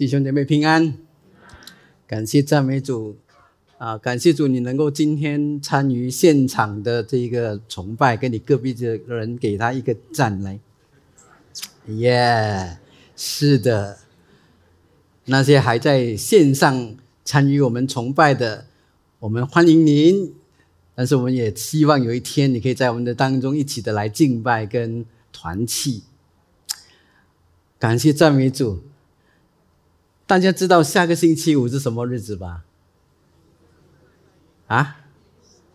弟兄姐妹平安，感谢赞美主啊！感谢主，你能够今天参与现场的这一个崇拜，跟你隔壁的人给他一个赞来。耶，是的，那些还在线上参与我们崇拜的，我们欢迎您。但是我们也希望有一天，你可以在我们的当中一起的来敬拜跟团契。感谢赞美主。大家知道下个星期五是什么日子吧？啊？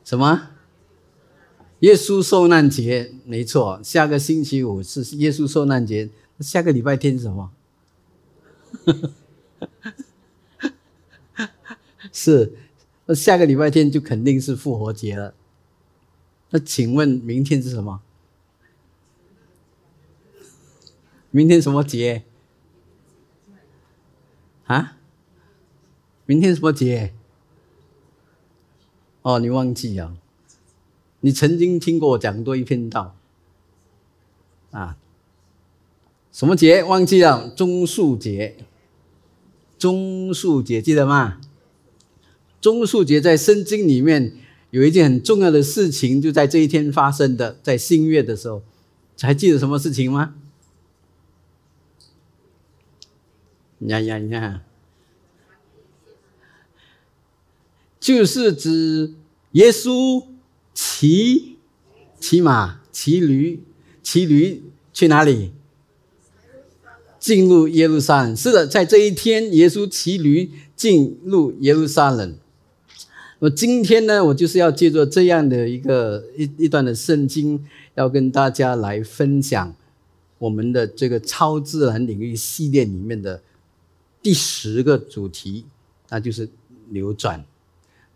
什么？耶稣受难节？没错，下个星期五是耶稣受难节。下个礼拜天是什么？是，那下个礼拜天就肯定是复活节了。那请问明天是什么？明天什么节？啊，明天什么节？哦，你忘记了？你曾经听过我讲过一篇道啊？什么节？忘记了？中树节。中树节记得吗？中树节在圣经里面有一件很重要的事情，就在这一天发生的，在新月的时候，还记得什么事情吗？呀呀呀！就是指耶稣骑骑马、骑驴、骑驴去哪里？进入耶路撒冷。是的，在这一天，耶稣骑驴进入耶路撒冷。我今天呢，我就是要借助这样的一个一一段的圣经，要跟大家来分享我们的这个超自然领域系列里面的。第十个主题，那就是扭转，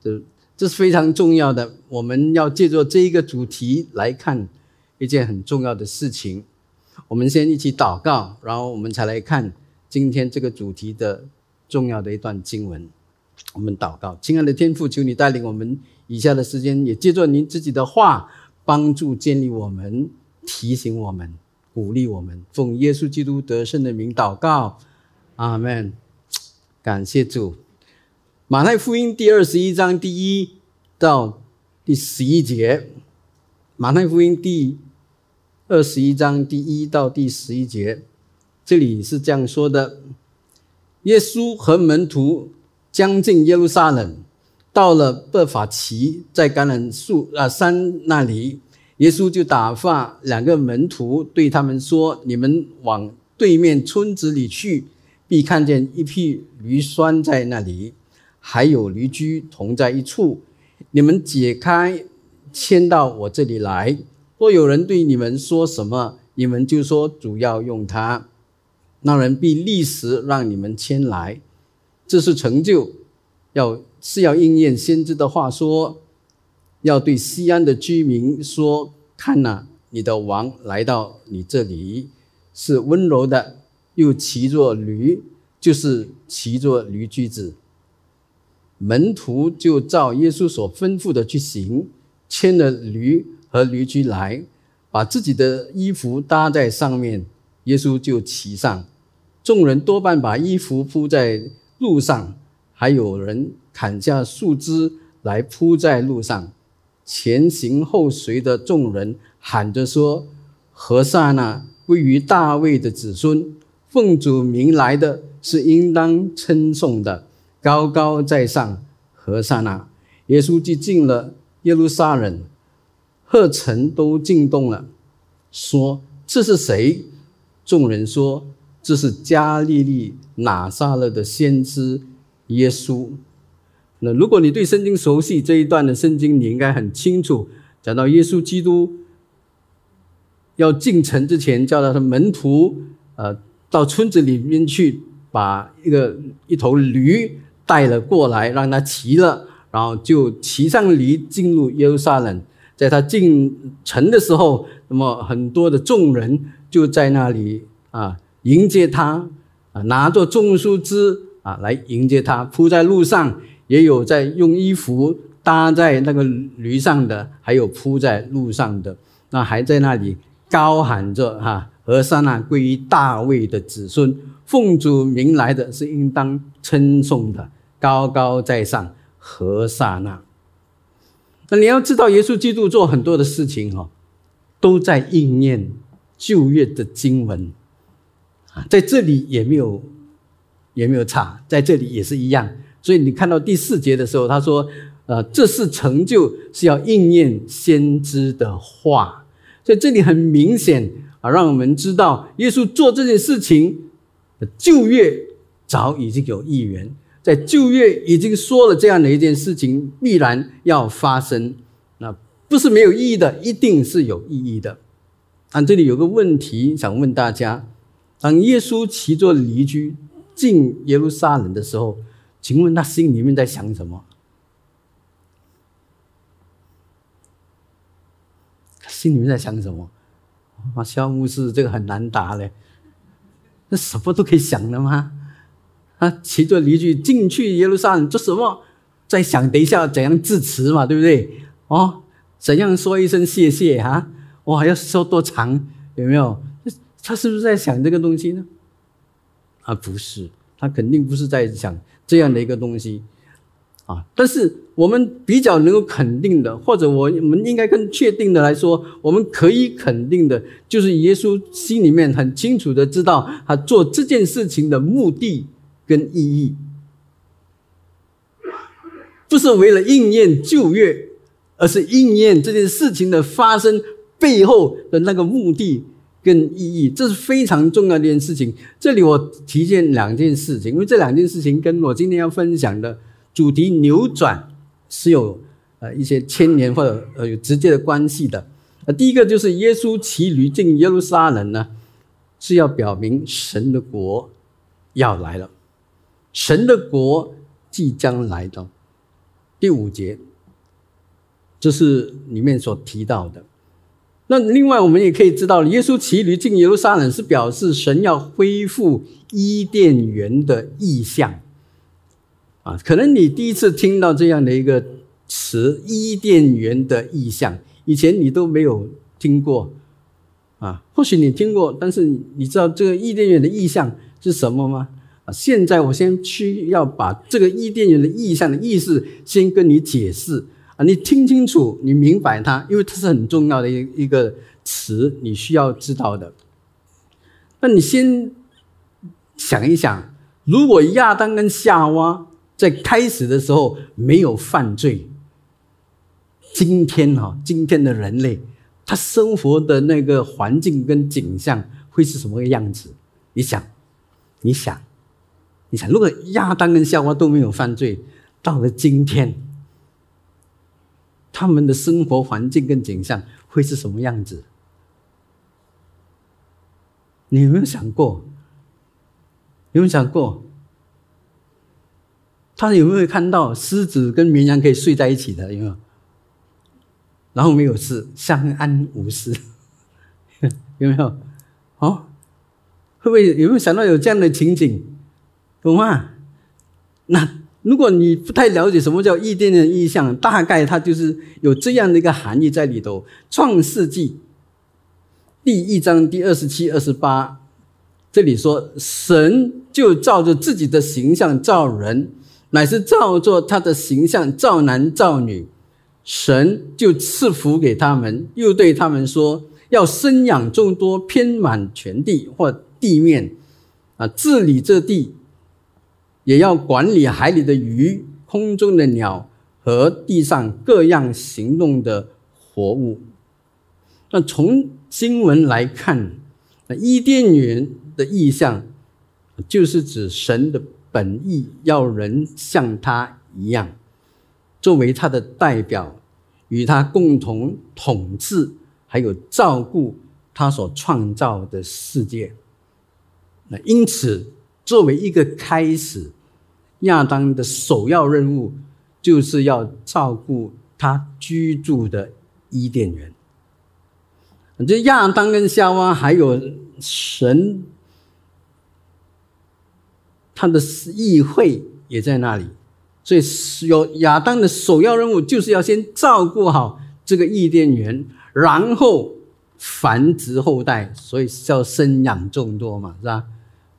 这这是非常重要的。我们要借助这一个主题来看一件很重要的事情。我们先一起祷告，然后我们才来看今天这个主题的重要的一段经文。我们祷告，亲爱的天父，求你带领我们以下的时间，也借助您自己的话，帮助建立我们，提醒我们，鼓励我们。奉耶稣基督得胜的名祷告。阿门，感谢主。马太福音第二十一章第一到第十一节，马太福音第二十一章第一到第十一节，这里是这样说的：耶稣和门徒将近耶路撒冷，到了伯法奇，在橄榄树啊山那里，耶稣就打发两个门徒对他们说：“你们往对面村子里去。”必看见一匹驴拴在那里，还有驴驹同在一处。你们解开，牵到我这里来。若有人对你们说什么，你们就说主要用它。那人必立时让你们牵来。这是成就，要是要应验先知的话说，要对西安的居民说：看呐，你的王来到你这里，是温柔的。又骑着驴，就是骑着驴驹子。门徒就照耶稣所吩咐的去行，牵了驴和驴驹来，把自己的衣服搭在上面，耶稣就骑上。众人多半把衣服铺在路上，还有人砍下树枝来铺在路上。前行后随的众人喊着说：“何塞那归于大卫的子孙。”奉主名来的是应当称颂的，高高在上，何塞那！耶稣既进了耶路撒冷，贺城都惊动了，说：“这是谁？”众人说：“这是加利利拿撒勒的先知耶稣。”那如果你对圣经熟悉这一段的圣经，你应该很清楚，讲到耶稣基督要进城之前，叫他的门徒，呃。到村子里面去，把一个一头驴带了过来，让他骑了，然后就骑上驴进入耶路撒冷。在他进城的时候，那么很多的众人就在那里啊迎接他，啊拿着种树枝啊来迎接他，铺在路上，也有在用衣服搭在那个驴上的，还有铺在路上的，那还在那里高喊着哈。和善那归于大卫的子孙，奉主名来的是应当称颂的，高高在上，何萨那。那你要知道，耶稣基督做很多的事情哈，都在应验旧约的经文，在这里也没有也没有差，在这里也是一样。所以你看到第四节的时候，他说：“呃，这是成就，是要应验先知的话。”所以这里很明显啊，让我们知道耶稣做这件事情，旧约早已经有预言，在旧约已经说了这样的一件事情必然要发生，那不是没有意义的，一定是有意义的。但，这里有个问题想问大家：当耶稣骑着驴驹进耶路撒冷的时候。请问他心里面在想什么？心里面在想什么？啊，肖牧师，这个很难答嘞。那什么都可以想的吗？啊，骑着驴去进去耶路撒冷做什么？在想等一下怎样致辞嘛，对不对？哦，怎样说一声谢谢啊？哇，要说多长？有没有？他是不是在想这个东西呢？啊，不是，他肯定不是在想。这样的一个东西，啊，但是我们比较能够肯定的，或者我们应该更确定的来说，我们可以肯定的，就是耶稣心里面很清楚的知道他做这件事情的目的跟意义，不是为了应验旧约，而是应验这件事情的发生背后的那个目的。跟意义，这是非常重要的一件事情。这里我提见两件事情，因为这两件事情跟我今天要分享的主题扭转是有呃一些牵连或者呃有直接的关系的。呃，第一个就是耶稣骑驴进耶路撒冷呢，是要表明神的国要来了，神的国即将来到。第五节，这是里面所提到的。那另外，我们也可以知道，耶稣骑驴进耶路撒冷是表示神要恢复伊甸园的意象啊。可能你第一次听到这样的一个词“伊甸园的意象”，以前你都没有听过啊。或许你听过，但是你知道这个伊甸园的意象是什么吗？啊，现在我先需要把这个伊甸园的意象的意思先跟你解释。啊，你听清楚，你明白它，因为它是很重要的一一个词，你需要知道的。那你先想一想，如果亚当跟夏娃在开始的时候没有犯罪，今天哈，今天的人类他生活的那个环境跟景象会是什么样子？你想，你想，你想，如果亚当跟夏娃都没有犯罪，到了今天。他们的生活环境跟景象会是什么样子？你有没有想过？有没有想过？他有没有看到狮子跟绵羊可以睡在一起的？有没有？然后没有事，相安无事，有没有？哦，会不会有没有想到有这样的情景？懂吗？那。如果你不太了解什么叫伊甸的意象，大概它就是有这样的一个含义在里头。创世纪第一章第二十七、二十八，这里说神就照着自己的形象造人，乃是照作他的形象造男造女。神就赐福给他们，又对他们说：要生养众多，遍满全地或地面，啊，治理这地。也要管理海里的鱼、空中的鸟和地上各样行动的活物。那从经文来看，那伊甸园的意象，就是指神的本意要人像他一样，作为他的代表，与他共同统治，还有照顾他所创造的世界。那因此。作为一个开始，亚当的首要任务就是要照顾他居住的伊甸园。这亚当跟夏娃还有神，他的议会也在那里，所以有亚当的首要任务就是要先照顾好这个伊甸园，然后繁殖后代，所以叫生养众多嘛，是吧？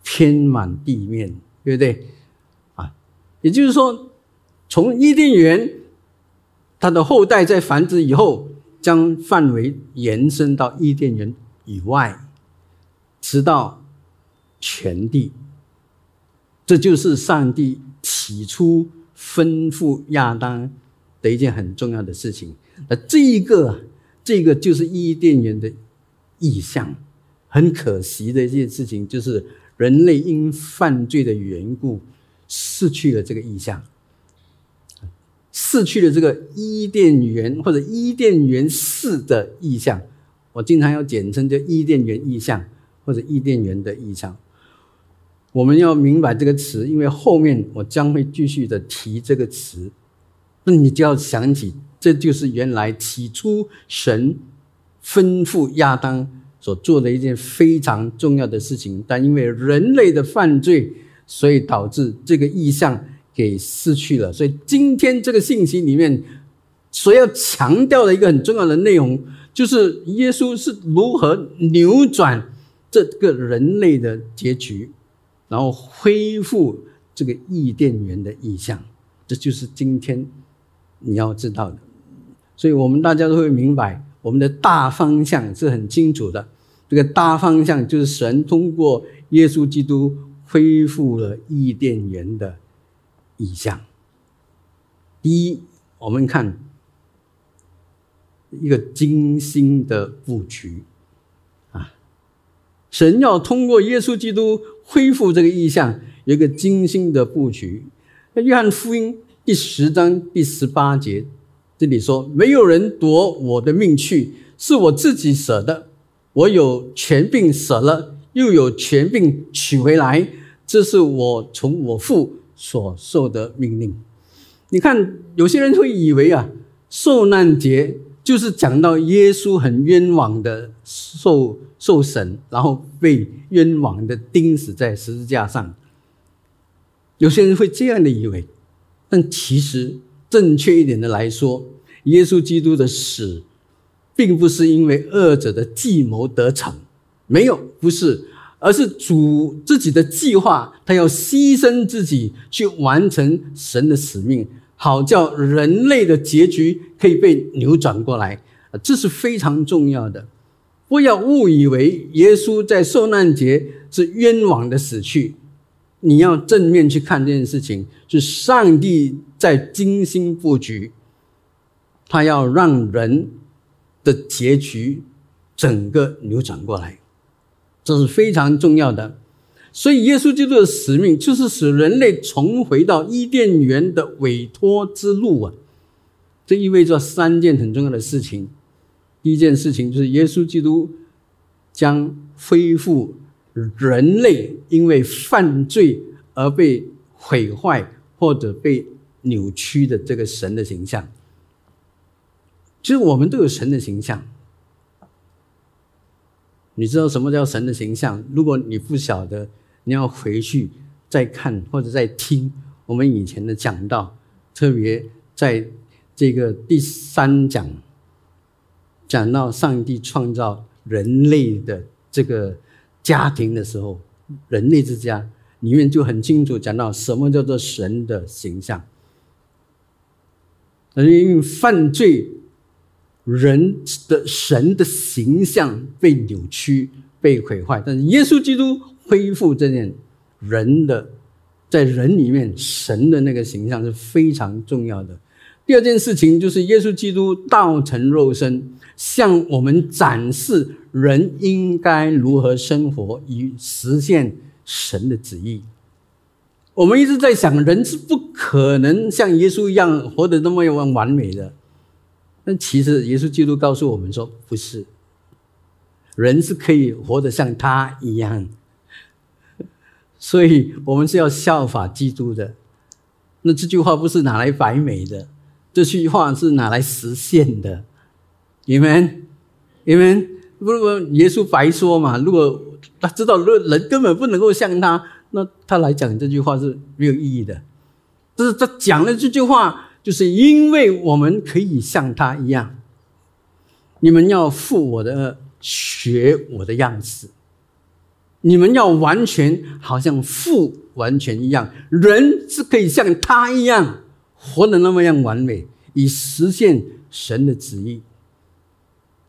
天满地面，对不对？啊，也就是说，从伊甸园，它的后代在繁殖以后，将范围延伸到伊甸园以外，直到全地。这就是上帝起初吩咐亚当的一件很重要的事情。那这一个，这个就是伊甸园的意象。很可惜的一件事情，就是人类因犯罪的缘故，失去了这个意象，失去了这个伊甸园或者伊甸园式的意象。我经常要简称叫伊甸园意象或者伊甸园的意象。我们要明白这个词，因为后面我将会继续的提这个词，那你就要想起，这就是原来起初神吩咐亚当所做的一件非常重要的事情，但因为人类的犯罪，所以导致这个意象给失去了。所以今天这个信息里面所要强调的一个很重要的内容，就是耶稣是如何扭转这个人类的结局。然后恢复这个伊甸园的意象，这就是今天你要知道的。所以我们大家都会明白，我们的大方向是很清楚的。这个大方向就是神通过耶稣基督恢复了伊甸园的意象。第一，我们看一个精心的布局啊，神要通过耶稣基督。恢复这个意象有一个精心的布局。那约翰福音第十章第十八节这里说：“没有人夺我的命去，是我自己舍的。我有权柄舍了，又有权柄取回来。这是我从我父所受的命令。”你看，有些人会以为啊，受难节。就是讲到耶稣很冤枉的受受审，然后被冤枉的钉死在十字架上。有些人会这样的以为，但其实正确一点的来说，耶稣基督的死，并不是因为恶者的计谋得逞，没有，不是，而是主自己的计划，他要牺牲自己去完成神的使命。好叫人类的结局可以被扭转过来，这是非常重要的。不要误以为耶稣在受难节是冤枉的死去，你要正面去看这件事情，是上帝在精心布局，他要让人的结局整个扭转过来，这是非常重要的。所以，耶稣基督的使命就是使人类重回到伊甸园的委托之路啊！这意味着三件很重要的事情。第一件事情就是耶稣基督将恢复人类因为犯罪而被毁坏或者被扭曲的这个神的形象。其实我们都有神的形象，你知道什么叫神的形象？如果你不晓得，你要回去再看或者再听我们以前的讲道，特别在这个第三讲讲到上帝创造人类的这个家庭的时候，人类之家里面就很清楚讲到什么叫做神的形象。因为犯罪，人的神的形象被扭曲、被毁坏，但是耶稣基督。恢复这件人的在人里面神的那个形象是非常重要的。第二件事情就是耶稣基督道成肉身，向我们展示人应该如何生活以实现神的旨意。我们一直在想，人是不可能像耶稣一样活得那么完完美的，但其实耶稣基督告诉我们说，不是，人是可以活得像他一样。所以我们是要效法基督的。那这句话不是拿来摆美的，这句话是拿来实现的。你们，你们不不，耶稣白说嘛？如果他知道人根本不能够像他，那他来讲这句话是没有意义的。但是他讲了这句话，就是因为我们可以像他一样。你们要负我的，学我的样子。你们要完全，好像父完全一样，人是可以像他一样活得那么样完美，以实现神的旨意。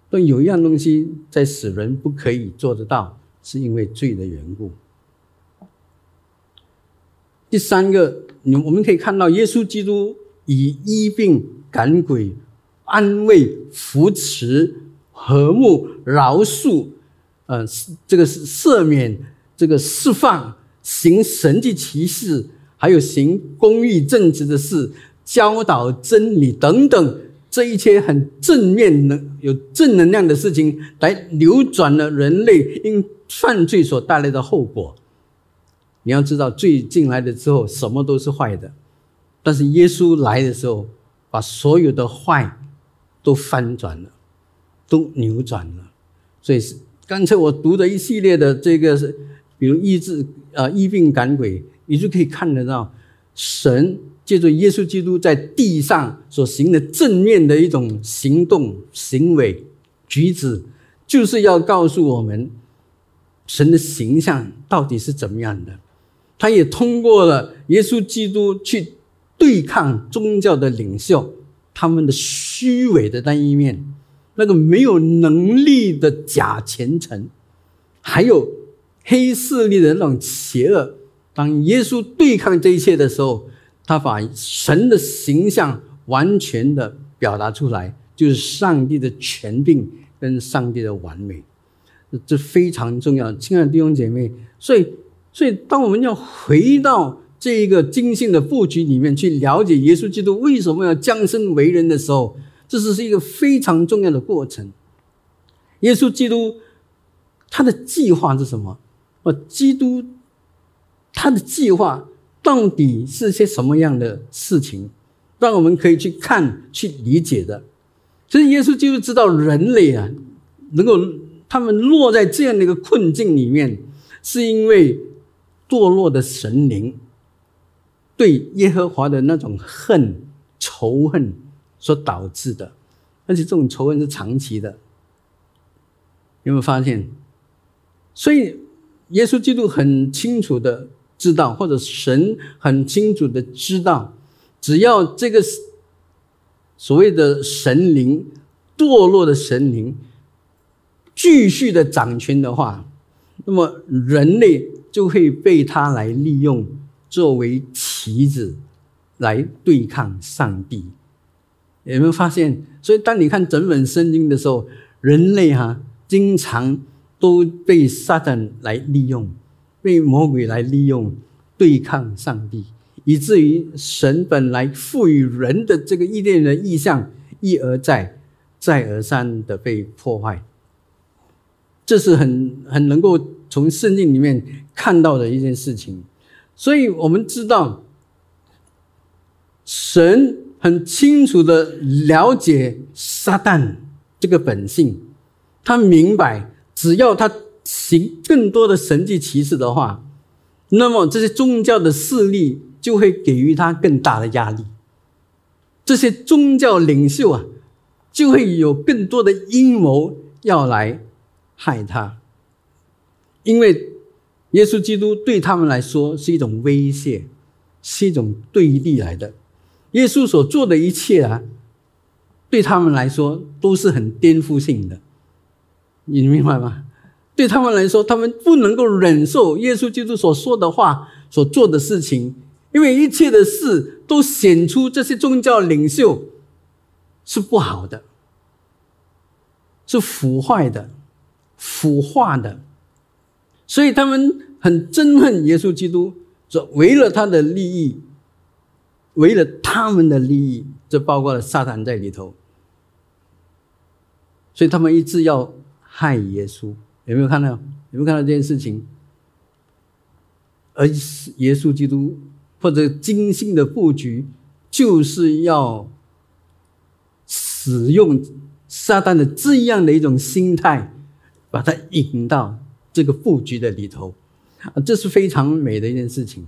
但有一样东西在使人不可以做得到，是因为罪的缘故。第三个，你我们可以看到，耶稣基督以医病赶鬼、安慰、扶持、和睦、饶恕。呃，这个是赦免，这个释放，行神迹奇事，还有行公义正直的事，教导真理等等，这一切很正面能有正能量的事情，来扭转了人类因犯罪所带来的后果。你要知道，罪进来了之后，什么都是坏的，但是耶稣来的时候，把所有的坏都翻转了，都扭转了，所以是。刚才我读的一系列的这个，比如医治啊、医病赶鬼，你就可以看得到，神借助耶稣基督在地上所行的正面的一种行动、行为、举止，就是要告诉我们，神的形象到底是怎么样的。他也通过了耶稣基督去对抗宗教的领袖，他们的虚伪的那一面。那个没有能力的假虔诚，还有黑势力的那种邪恶。当耶稣对抗这一切的时候，他把神的形象完全的表达出来，就是上帝的权柄跟上帝的完美，这非常重要。亲爱的弟兄姐妹，所以，所以当我们要回到这一个精心的布局里面去了解耶稣基督为什么要降生为人的时候。这是是一个非常重要的过程。耶稣基督他的计划是什么？呃，基督他的计划到底是些什么样的事情，让我们可以去看、去理解的？其实耶稣基督知道人类啊，能够他们落在这样的一个困境里面，是因为堕落的神灵对耶和华的那种恨、仇恨。所导致的，而且这种仇恨是长期的，有没有发现？所以耶稣基督很清楚的知道，或者神很清楚的知道，只要这个所谓的神灵堕落的神灵继续的掌权的话，那么人类就会被他来利用，作为棋子来对抗上帝。有没有发现？所以当你看整本圣经的时候，人类哈经常都被撒旦来利用，被魔鬼来利用对抗上帝，以至于神本来赋予人的这个意念的意象一而再、再而三的被破坏。这是很很能够从圣经里面看到的一件事情。所以我们知道神。很清楚的了解撒旦这个本性，他明白，只要他行更多的神迹奇事的话，那么这些宗教的势力就会给予他更大的压力，这些宗教领袖啊，就会有更多的阴谋要来害他，因为耶稣基督对他们来说是一种威胁，是一种对立来的。耶稣所做的一切啊，对他们来说都是很颠覆性的，你明白吗？对他们来说，他们不能够忍受耶稣基督所说的话、所做的事情，因为一切的事都显出这些宗教领袖是不好的，是腐坏的、腐化的，所以他们很憎恨耶稣基督，说为了他的利益。为了他们的利益，这包括了撒旦在里头，所以他们一直要害耶稣。有没有看到？有没有看到这件事情？而耶稣基督或者精心的布局，就是要使用撒旦的这样的一种心态，把他引到这个布局的里头。啊，这是非常美的一件事情，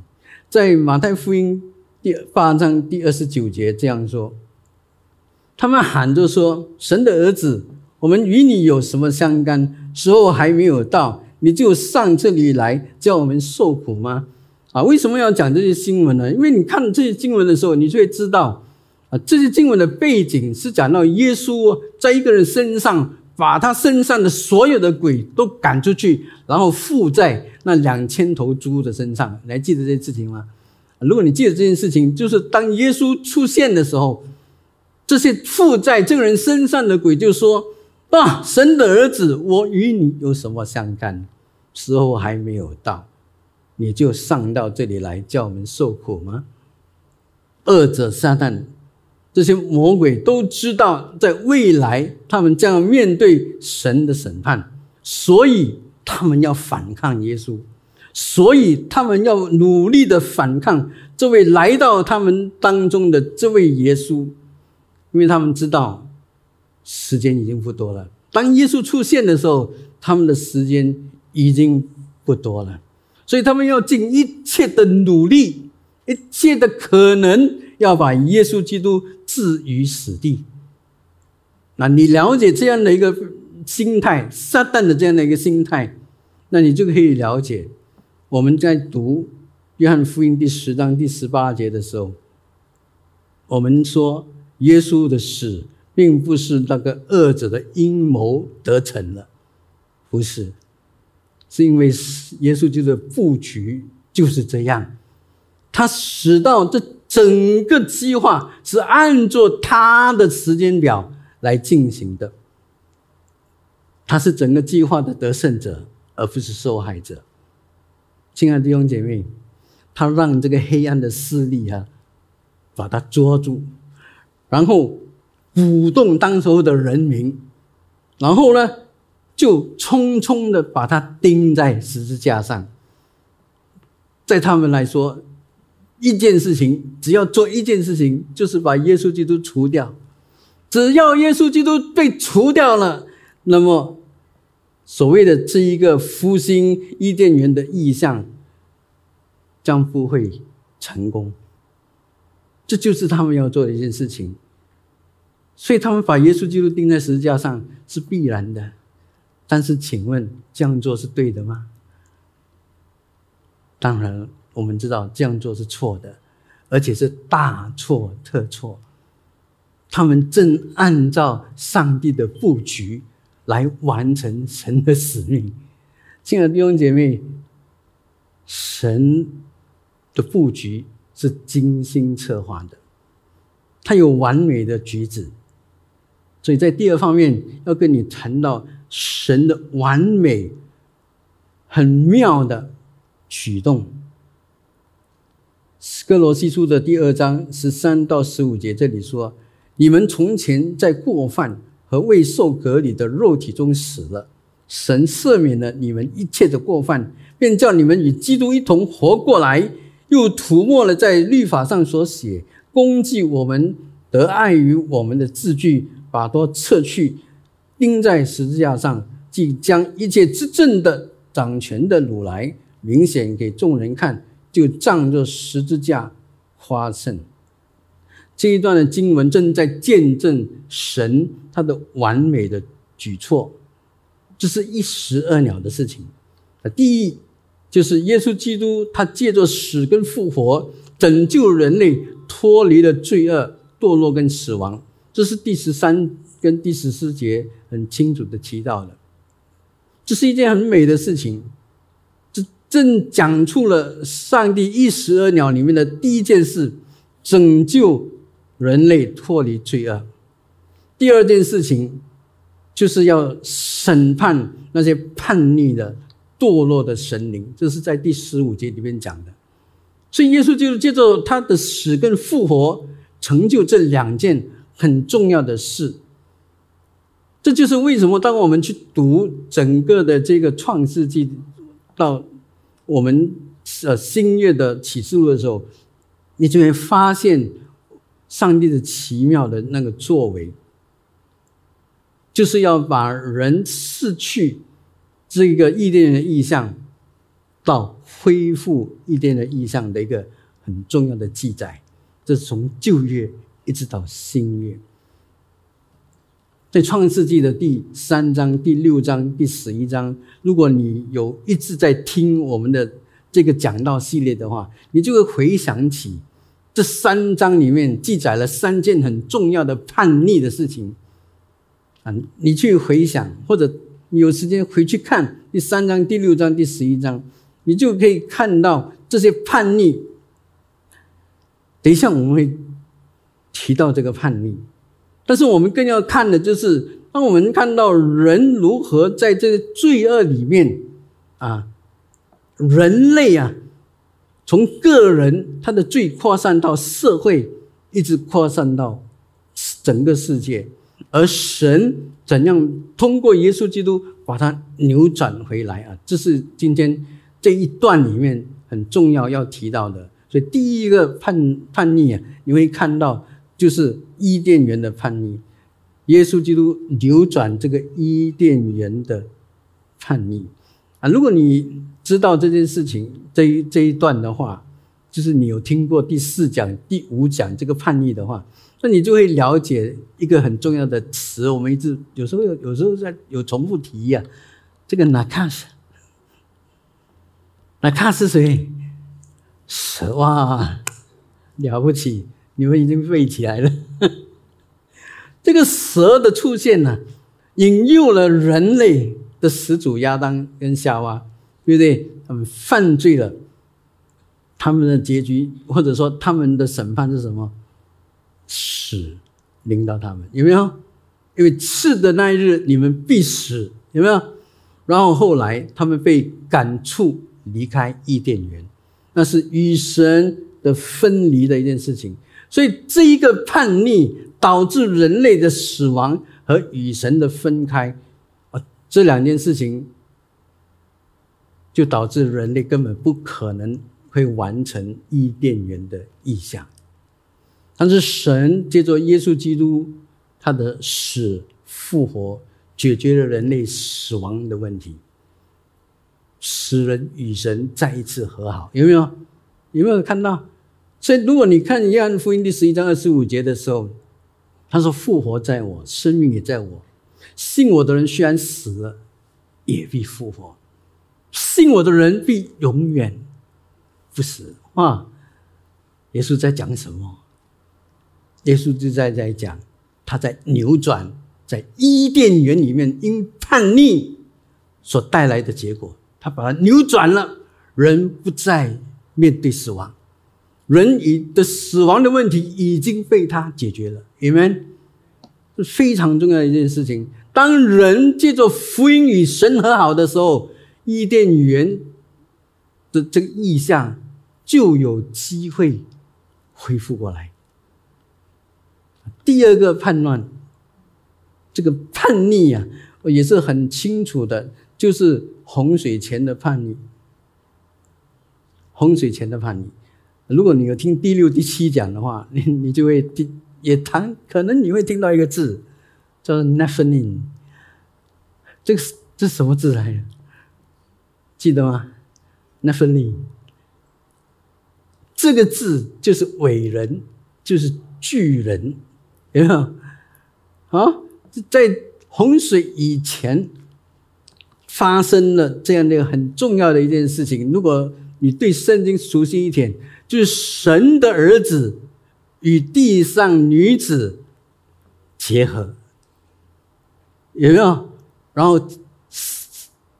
在马太福音。第八章第二十九节这样说：“他们喊着说，神的儿子，我们与你有什么相干？时候还没有到，你就上这里来叫我们受苦吗？啊，为什么要讲这些新闻呢？因为你看这些经文的时候，你就会知道，啊，这些经文的背景是讲到耶稣在一个人身上，把他身上的所有的鬼都赶出去，然后附在那两千头猪的身上。你还记得这件事情吗？如果你记得这件事情，就是当耶稣出现的时候，这些附在这个人身上的鬼就说。啊，神的儿子，我与你有什么相干？时候还没有到，你就上到这里来叫我们受苦吗？二者撒旦这些魔鬼都知道，在未来他们将要面对神的审判，所以他们要反抗耶稣，所以他们要努力的反抗这位来到他们当中的这位耶稣，因为他们知道。时间已经不多了。当耶稣出现的时候，他们的时间已经不多了，所以他们要尽一切的努力，一切的可能，要把耶稣基督置于死地。那你了解这样的一个心态，撒旦的这样的一个心态，那你就可以了解，我们在读约翰福音第十章第十八节的时候，我们说耶稣的死。并不是那个恶者的阴谋得逞了，不是，是因为耶稣基督的布局就是这样，他使到这整个计划是按照他的时间表来进行的，他是整个计划的得胜者，而不是受害者。亲爱的弟兄姐妹，他让这个黑暗的势力啊，把他捉住，然后。鼓动当时候的人民，然后呢，就匆匆的把他钉在十字架上。在他们来说，一件事情只要做一件事情，就是把耶稣基督除掉。只要耶稣基督被除掉了，那么所谓的这一个复兴伊甸园的意象将不会成功。这就是他们要做的一件事情。所以他们把耶稣基督钉在十字架上是必然的，但是请问这样做是对的吗？当然，我们知道这样做是错的，而且是大错特错。他们正按照上帝的布局来完成神的使命。亲爱的弟兄姐妹，神的布局是精心策划的，他有完美的举止。所以在第二方面要跟你谈到神的完美、很妙的举动。哥罗西书的第二章十三到十五节这里说：“你们从前在过犯和未受隔离的肉体中死了，神赦免了你们一切的过犯，便叫你们与基督一同活过来，又涂抹了在律法上所写攻击我们得爱于我们的字句。”把刀撤去，钉在十字架上，即将一切执政的、掌权的掳来，明显给众人看，就仗着十字架夸胜。这一段的经文正在见证神他的完美的举措，这是一石二鸟的事情。啊，第一就是耶稣基督，他借着死跟复活，拯救人类脱离了罪恶、堕落跟死亡。这是第十三跟第十四节很清楚的提到的，这是一件很美的事情。这正讲出了上帝一石二鸟里面的第一件事：拯救人类脱离罪恶。第二件事情就是要审判那些叛逆的、堕落的神灵。这是在第十五节里面讲的。所以耶稣就是借着他的死跟复活，成就这两件。很重要的事，这就是为什么当我们去读整个的这个创世纪，到我们呃新月的启示录的时候，你就会发现上帝的奇妙的那个作为，就是要把人失去这个异殿的意象，到恢复异殿的意象的一个很重要的记载，这是从旧约。一直到新月，在创世纪的第三章、第六章、第十一章，如果你有一直在听我们的这个讲道系列的话，你就会回想起这三章里面记载了三件很重要的叛逆的事情啊！你去回想，或者有时间回去看第三章、第六章、第十一章，你就可以看到这些叛逆。等一下我们会提到这个叛逆。但是我们更要看的就是，当我们看到人如何在这个罪恶里面，啊，人类啊，从个人他的罪扩散到社会，一直扩散到整个世界，而神怎样通过耶稣基督把它扭转回来啊？这是今天这一段里面很重要要提到的。所以第一个叛叛逆啊，你会看到。就是伊甸园的叛逆，耶稣基督扭转这个伊甸园的叛逆啊！如果你知道这件事情这一这一段的话，就是你有听过第四讲、第五讲这个叛逆的话，那你就会了解一个很重要的词。我们一直有时候有有时候在有重复提呀，这个纳卡斯，纳卡是谁？蛇哇，了不起！你们已经背起来了。这个蛇的出现呢，引诱了人类的始祖亚当跟夏娃，对不对？他们犯罪了，他们的结局或者说他们的审判是什么？死领导他们有没有？因为是的那一日你们必死，有没有？然后后来他们被赶出离开伊甸园，那是与神的分离的一件事情。所以这一个叛逆导致人类的死亡和与神的分开，啊，这两件事情就导致人类根本不可能会完成伊甸园的意象。但是神借着耶稣基督他的死复活，解决了人类死亡的问题，使人与神再一次和好。有没有？有没有看到？所以，如果你看约翰福音第十一章二十五节的时候，他说：“复活在我，生命也在我。信我的人虽然死了，也必复活；信我的人必永远不死。”啊！耶稣在讲什么？耶稣就在在讲，他在扭转在伊甸园里面因叛逆所带来的结果，他把它扭转了，人不再面对死亡。人已的死亡的问题已经被他解决了你们非常重要一件事情。当人借着福音与神和好的时候，伊甸园的这个意象就有机会恢复过来。第二个叛乱，这个叛逆啊，也是很清楚的，就是洪水前的叛逆，洪水前的叛逆。如果你有听第六、第七讲的话，你你就会听也谈，可能你会听到一个字，叫 “nephilim”。这个是这是什么字来着？记得吗那分离这个字就是伟人，就是巨人，有没有？啊，在洪水以前发生了这样的很重要的一件事情。如果你对圣经熟悉一点，就是神的儿子与地上女子结合，有没有？然后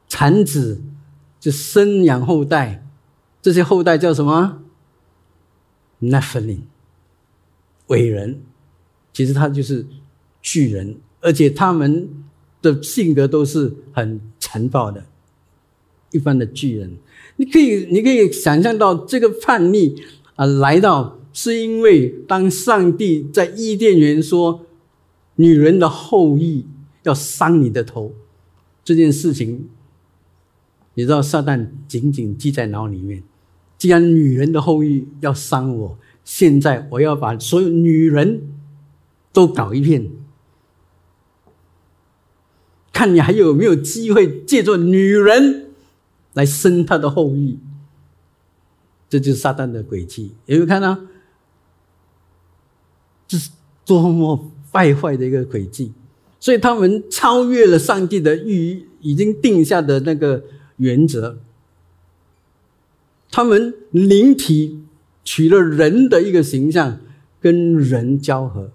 产子就生养后代，这些后代叫什么？Nephilim，伟人，其实他就是巨人，而且他们的性格都是很残暴的，一般的巨人。你可以，你可以想象到这个叛逆啊，来到是因为当上帝在伊甸园说女人的后裔要伤你的头这件事情，你知道撒旦紧紧记在脑里面。既然女人的后裔要伤我，现在我要把所有女人都搞一遍，看你还有没有机会借助女人。来生他的后裔，这就是撒旦的诡计。有没有看到？这是多么败坏的一个诡计！所以他们超越了上帝的预已经定下的那个原则。他们灵体取了人的一个形象，跟人交合，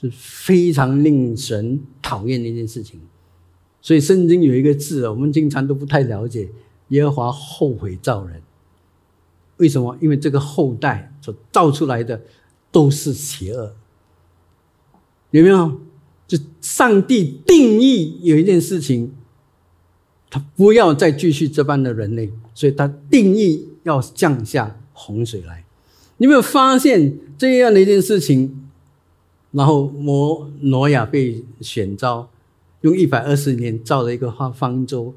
是非常令神讨厌的一件事情。所以圣经有一个字，我们经常都不太了解：耶和华后悔造人。为什么？因为这个后代所造出来的都是邪恶。有没有？就上帝定义有一件事情，他不要再继续这般的人类。所以他定义要降下洪水来，你有没有发现这样的一件事情？然后摩挪亚被选召，用一百二十年造了一个方方舟。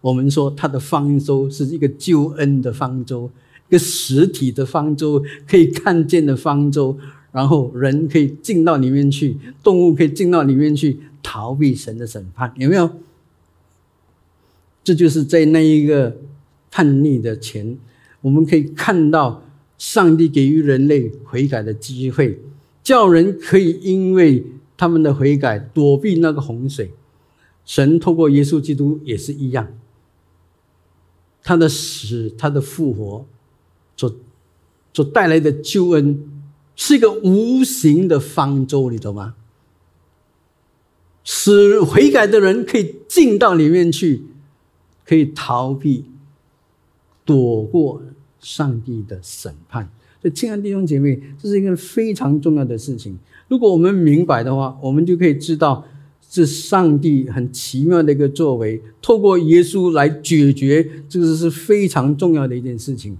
我们说他的方舟是一个救恩的方舟，一个实体的方舟，可以看见的方舟。然后人可以进到里面去，动物可以进到里面去逃避神的审判，有没有？这就是在那一个。叛逆的前，我们可以看到上帝给予人类悔改的机会，叫人可以因为他们的悔改躲避那个洪水。神透过耶稣基督也是一样，他的死、他的复活所所带来的救恩，是一个无形的方舟，你懂吗？使悔改的人可以进到里面去，可以逃避。躲过上帝的审判，所以亲爱的弟兄姐妹，这是一个非常重要的事情。如果我们明白的话，我们就可以知道，是上帝很奇妙的一个作为，透过耶稣来解决，这个是非常重要的一件事情。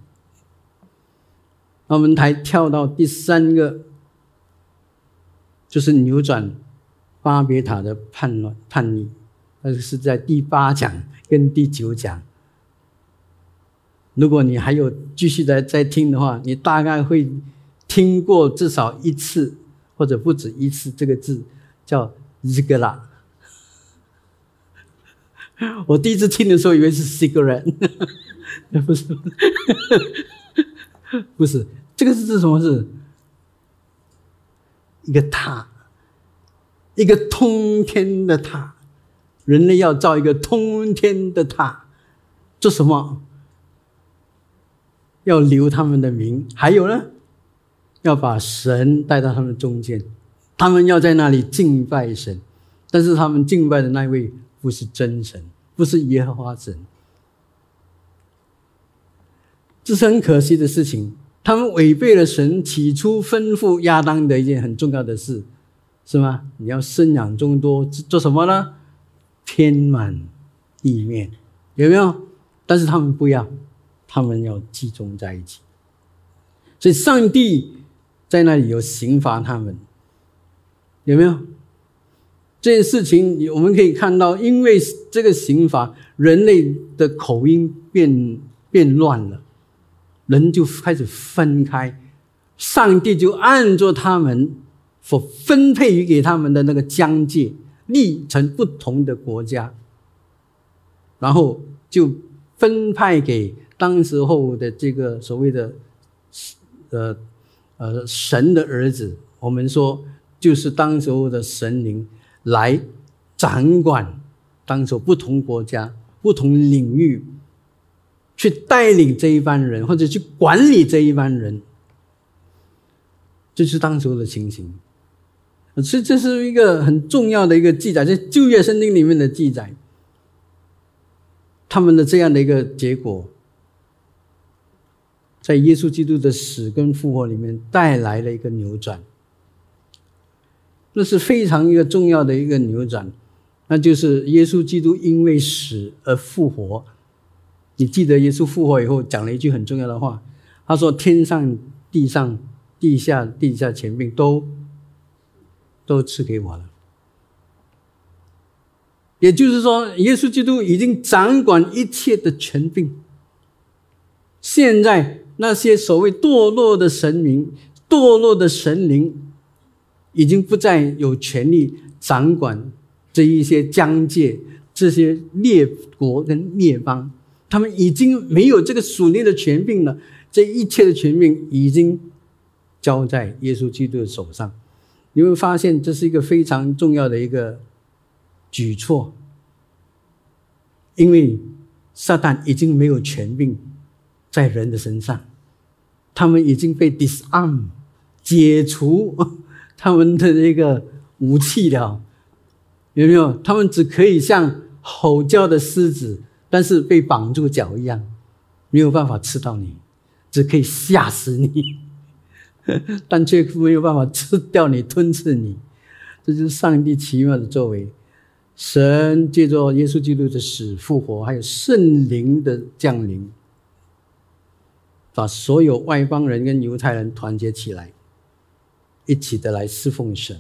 那我们才跳到第三个，就是扭转巴别塔的叛乱叛逆，那是在第八讲跟第九讲。如果你还有继续的在听的话，你大概会听过至少一次或者不止一次这个字，叫日格拉。我第一次听的时候以为是 “cigarette”，不是，不是，这个是字什么字？一个塔，一个通天的塔，人类要造一个通天的塔，做什么？要留他们的名，还有呢，要把神带到他们中间，他们要在那里敬拜神，但是他们敬拜的那位不是真神，不是耶和华神，这是很可惜的事情。他们违背了神起初吩咐亚当的一件很重要的事，是吗？你要生养众多，做什么呢？填满地面，有没有？但是他们不要。他们要集中在一起，所以上帝在那里有刑罚他们，有没有？这件事情我们可以看到，因为这个刑罚，人类的口音变变乱了，人就开始分开，上帝就按照他们所分配于给他们的那个疆界，立成不同的国家，然后就分派给。当时候的这个所谓的，呃呃神的儿子，我们说就是当时候的神灵来掌管当时不同国家、不同领域，去带领这一班人，或者去管理这一班人，这是当时候的情形。所以这是一个很重要的一个记载，在旧约圣经里面的记载，他们的这样的一个结果。在耶稣基督的死跟复活里面带来了一个扭转，那是非常一个重要的一个扭转，那就是耶稣基督因为死而复活。你记得耶稣复活以后讲了一句很重要的话，他说：“天上、地上、地下、地下前面都都赐给我了。”也就是说，耶稣基督已经掌管一切的权柄，现在。那些所谓堕落的神明、堕落的神灵，已经不再有权利掌管这一些疆界、这些列国跟列邦，他们已经没有这个属灵的权柄了。这一切的权柄已经交在耶稣基督的手上。你会发现这是一个非常重要的一个举措，因为撒旦已经没有权柄在人的身上，他们已经被 disarm 解除 他们的那个武器了，有没有？他们只可以像吼叫的狮子，但是被绑住脚一样，没有办法吃到你，只可以吓死你。但却没有办法吃掉你、吞噬你，这就是上帝奇妙的作为。神借着耶稣基督的死、复活，还有圣灵的降临，把所有外邦人跟犹太人团结起来，一起的来侍奉神。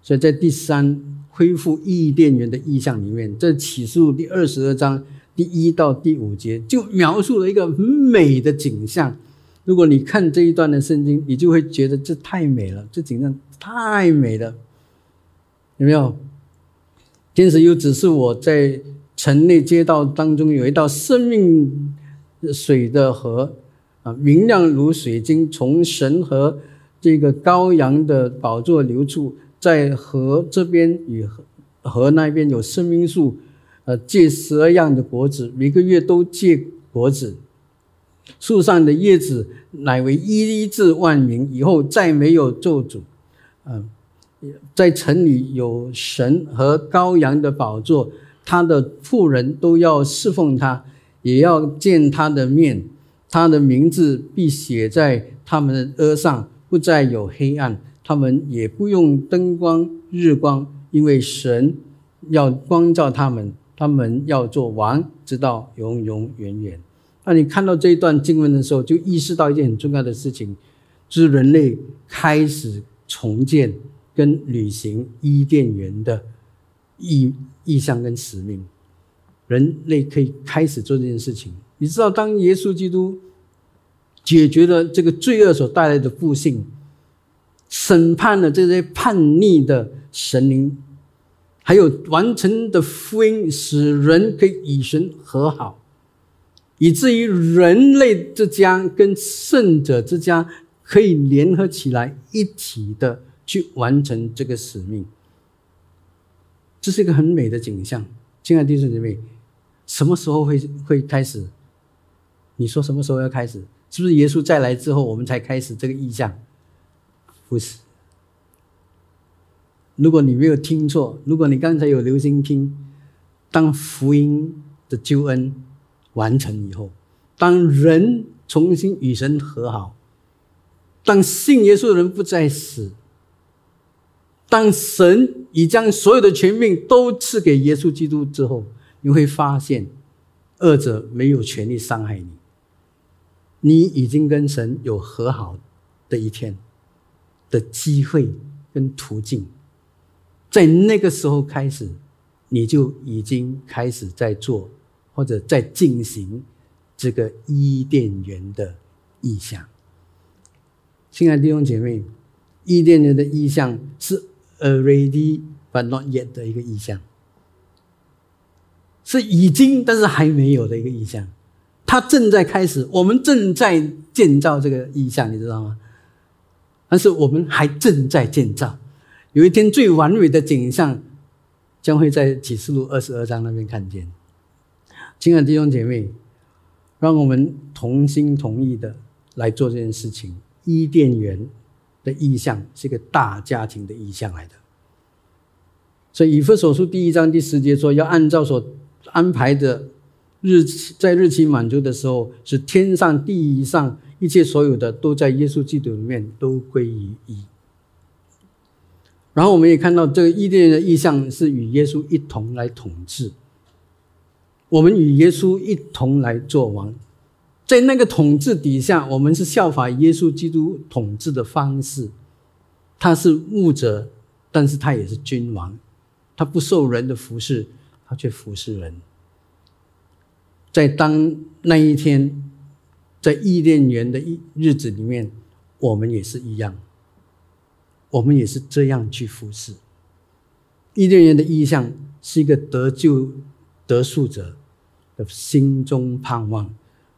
所以在第三恢复伊甸园的意象里面，这启示录第二十二章第一到第五节就描述了一个很美的景象。如果你看这一段的圣经，你就会觉得这太美了，这景象太美了，有没有？天使又指示我在城内街道当中有一道生命水的河，啊，明亮如水晶，从神和这个羔羊的宝座流出，在河这边与河那边有生命树，呃，结十二样的果子，每个月都结果子。树上的叶子乃为医治万民，以后再没有咒诅。嗯，在城里有神和羔羊的宝座，他的妇人都要侍奉他，也要见他的面。他的名字必写在他们的额上，不再有黑暗。他们也不用灯光、日光，因为神要光照他们。他们要做王，直到永永远远。那你看到这一段经文的时候，就意识到一件很重要的事情，就是人类开始重建跟履行伊甸园的意意向跟使命。人类可以开始做这件事情。你知道，当耶稣基督解决了这个罪恶所带来的不幸，审判了这些叛逆的神灵，还有完成的福音，使人可以与神和好。以至于人类之家跟圣者之家可以联合起来，一体的去完成这个使命。这是一个很美的景象，亲爱的弟兄姐妹，什么时候会会开始？你说什么时候要开始？是不是耶稣再来之后，我们才开始这个意象？不是。如果你没有听错，如果你刚才有留心听，当福音的救恩。完成以后，当人重新与神和好，当信耶稣的人不再死，当神已将所有的权柄都赐给耶稣基督之后，你会发现，恶者没有权利伤害你。你已经跟神有和好的一天的机会跟途径，在那个时候开始，你就已经开始在做。或者在进行这个伊甸园的意象，亲爱的弟兄姐妹，伊甸园的意象是 already but not yet 的一个意象，是已经但是还没有的一个意象，它正在开始，我们正在建造这个意象，你知道吗？但是我们还正在建造，有一天最完美的景象将会在启示录二十二章那边看见。亲爱的弟兄姐妹，让我们同心同意的来做这件事情。伊甸园的意象是一个大家庭的意象来的，所以以弗所书第一章第十节说，要按照所安排的日期，在日期满足的时候，是天上地上一切所有的都在耶稣基督里面都归于一。然后我们也看到这个伊甸园的意象是与耶稣一同来统治。我们与耶稣一同来做王，在那个统治底下，我们是效法耶稣基督统治的方式。他是牧者，但是他也是君王，他不受人的服侍，他却服侍人。在当那一天，在伊甸园的一日子里面，我们也是一样，我们也是这样去服侍。伊甸园的意象是一个得救得赎者。心中盼望，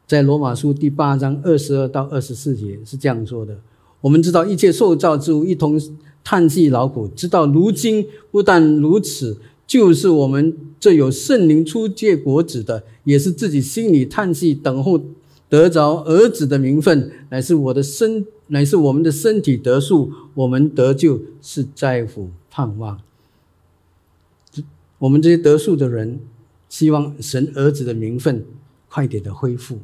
在罗马书第八章二十二到二十四节是这样说的：我们知道一切受造之物一同叹息劳苦，直到如今不但如此，就是我们这有圣灵出借果子的，也是自己心里叹息等候得着儿子的名分，乃是我的身，乃是我们的身体得数，我们得救是在乎盼望。我们这些得数的人，希望神儿子的名分快点的恢复。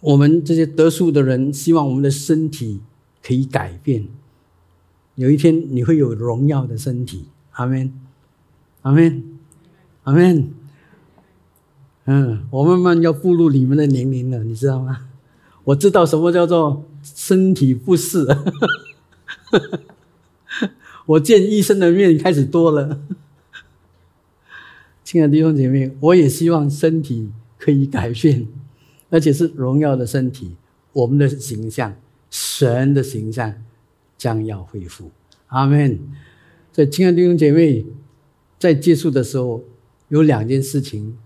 我们这些得数的人，希望我们的身体可以改变。有一天你会有荣耀的身体，阿门，阿门，阿门。嗯，我慢慢要步入你们的年龄了，你知道吗？我知道什么叫做身体不适，我见医生的面开始多了。亲爱的弟兄姐妹，我也希望身体可以改变，而且是荣耀的身体。我们的形象，神的形象将要恢复。阿门。所以，亲爱的弟兄姐妹，在结束的时候，有两件事情，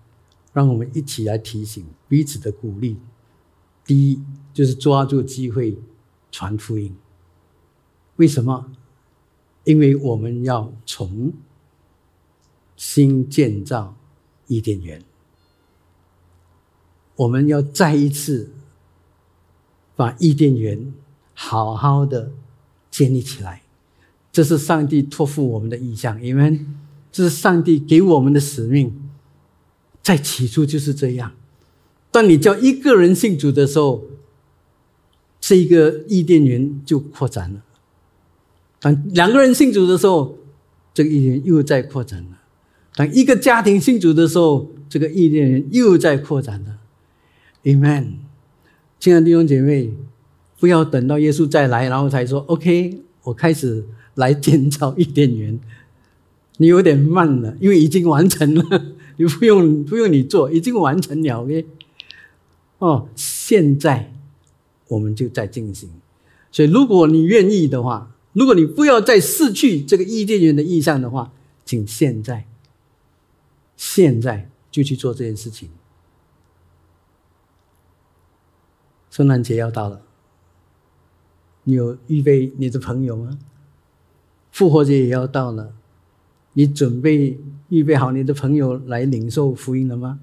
让我们一起来提醒彼此的鼓励。第一，就是抓住机会传福音。为什么？因为我们要从。新建造伊甸园，我们要再一次把伊甸园好好的建立起来。这是上帝托付我们的意向，因为这是上帝给我们的使命。在起初就是这样。当你叫一个人信主的时候，这一个伊甸园就扩展了；当两个人信主的时候，这个伊甸园又在扩展了。当一个家庭信主的时候，这个意念又在扩展了。Amen，亲爱的弟兄姐妹，不要等到耶稣再来，然后才说 OK，我开始来建造伊甸园。你有点慢了，因为已经完成了，你不用不用你做，已经完成了。OK，哦，现在我们就在进行。所以，如果你愿意的话，如果你不要再失去这个伊甸园的意象的话，请现在。现在就去做这件事情。圣诞节要到了，你有预备你的朋友吗？复活节也要到了，你准备预备好你的朋友来领受福音了吗？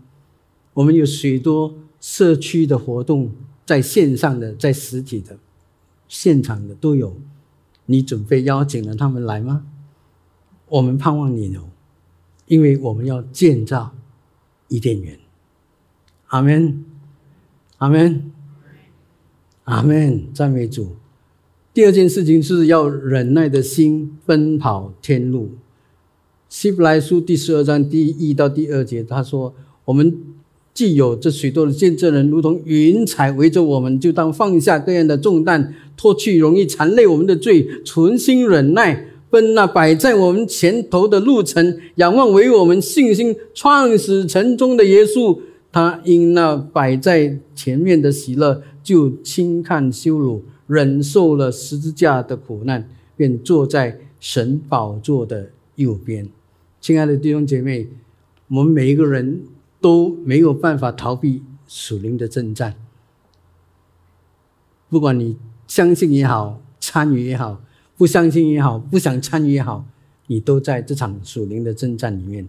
我们有许多社区的活动，在线上的、在实体的、现场的都有，你准备邀请了他们来吗？我们盼望你有。因为我们要建造伊甸园，阿门，阿门，阿门，赞美主。第二件事情是要忍耐的心奔跑天路。希伯来书第十二章第一到第二节，他说：“我们既有这许多的见证人，如同云彩围着我们，就当放下各样的重担，脱去容易缠累我们的罪，存心忍耐。”奔那摆在我们前头的路程，仰望为我们信心创始成终的耶稣，他因那摆在前面的喜乐，就轻看羞辱，忍受了十字架的苦难，便坐在神宝座的右边。亲爱的弟兄姐妹，我们每一个人都没有办法逃避属灵的征战，不管你相信也好，参与也好。不相信也好，不想参与也好，你都在这场属灵的征战里面。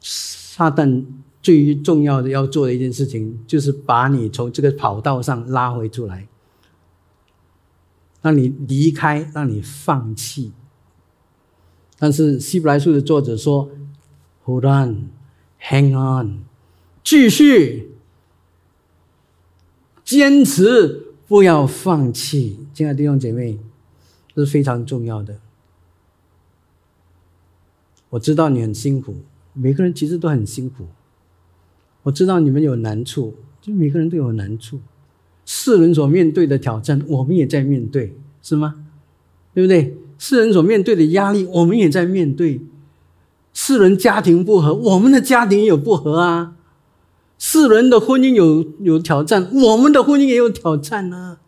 撒旦最重要的要做的一件事情，就是把你从这个跑道上拉回出来，让你离开，让你放弃。但是希伯来书的作者说：“Hold on, hang on，继续坚持。”不要放弃，亲爱的弟兄姐妹，这是非常重要的。我知道你很辛苦，每个人其实都很辛苦。我知道你们有难处，就每个人都有难处。世人所面对的挑战，我们也在面对，是吗？对不对？世人所面对的压力，我们也在面对。世人家庭不和，我们的家庭也有不和啊。世人的婚姻有有挑战，我们的婚姻也有挑战呢。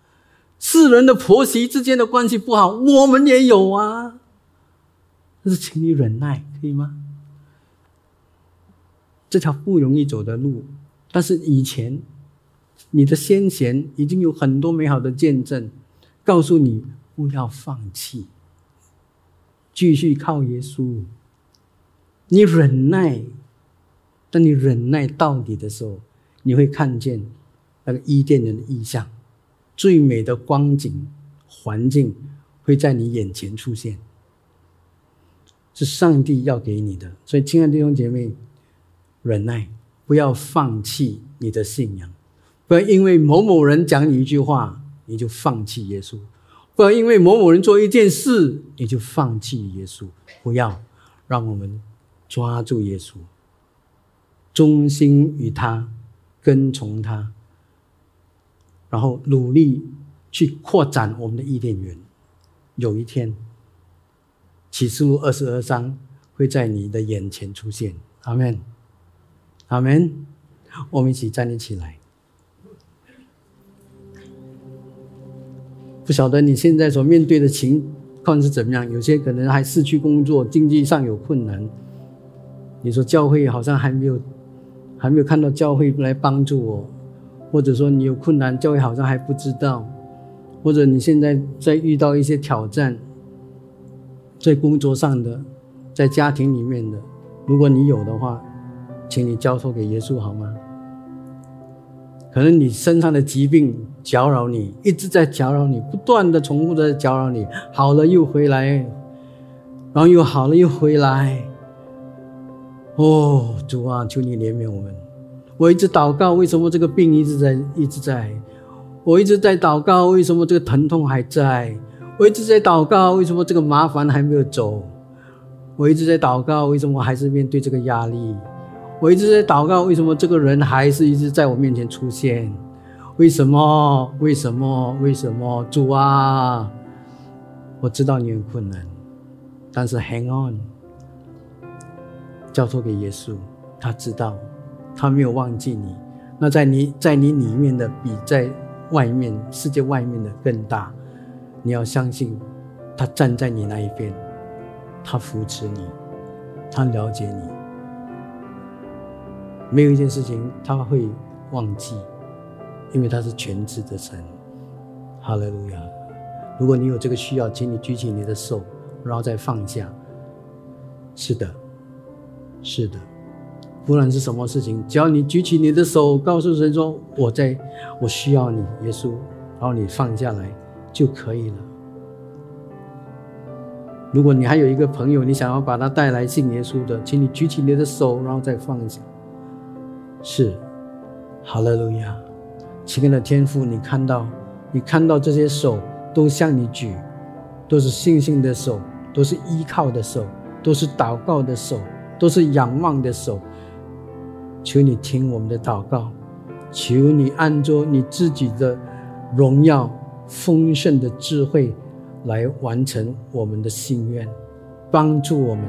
世人的婆媳之间的关系不好，我们也有啊。但是，请你忍耐，可以吗？这条不容易走的路，但是以前你的先贤已经有很多美好的见证，告诉你不要放弃，继续靠耶稣。你忍耐，当你忍耐到底的时候，你会看见那个伊甸园的意象，最美的光景环境会在你眼前出现，是上帝要给你的。所以，亲爱的弟兄姐妹，忍耐，不要放弃你的信仰，不要因为某某人讲你一句话，你就放弃耶稣；不要因为某某人做一件事，你就放弃耶稣。不要让我们。抓住耶稣，忠心于他，跟从他，然后努力去扩展我们的伊甸园。有一天，启示录二十二章会在你的眼前出现。阿门，阿门。我们一起站立起来。不晓得你现在所面对的情况是怎么样？有些可能还失去工作，经济上有困难。你说教会好像还没有，还没有看到教会来帮助我，或者说你有困难，教会好像还不知道，或者你现在在遇到一些挑战，在工作上的，在家庭里面的，如果你有的话，请你交托给耶稣好吗？可能你身上的疾病搅扰你，一直在搅扰你，不断的重复的搅扰你，好了又回来，然后又好了又回来。哦，主啊，求你怜悯我们！我一直祷告，为什么这个病一直在一直在？我一直在祷告，为什么这个疼痛还在？我一直在祷告，为什么这个麻烦还没有走？我一直在祷告，为什么还是面对这个压力？我一直在祷告，为什么这个人还是一直在我面前出现？为什么？为什么？为什么？主啊，我知道你很困难，但是 hang on。交托给耶稣，他知道，他没有忘记你。那在你在你里面的比在外面世界外面的更大。你要相信，他站在你那一边，他扶持你，他了解你。没有一件事情他会忘记，因为他是全知的神。哈利路亚！如果你有这个需要，请你举起你的手，然后再放下。是的。是的，不论是什么事情，只要你举起你的手，告诉神说：“我在，我需要你，耶稣。”然后你放下来就可以了。如果你还有一个朋友，你想要把他带来信耶稣的，请你举起你的手，然后再放下。是，好了，路亚，亲爱的天父，你看到，你看到这些手都向你举，都是信心的手，都是依靠的手，都是祷告的手。都是仰望的手，求你听我们的祷告，求你按着你自己的荣耀、丰盛的智慧来完成我们的心愿，帮助我们。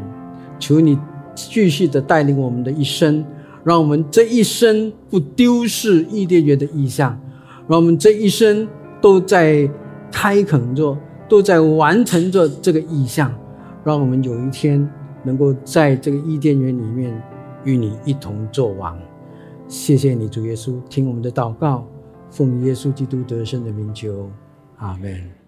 求你继续的带领我们的一生，让我们这一生不丢失伊甸园的意象，让我们这一生都在开垦着，都在完成着这个意象，让我们有一天。能够在这个伊甸园里面与你一同作王，谢谢你主耶稣，听我们的祷告，奉耶稣基督得胜的名求，阿门。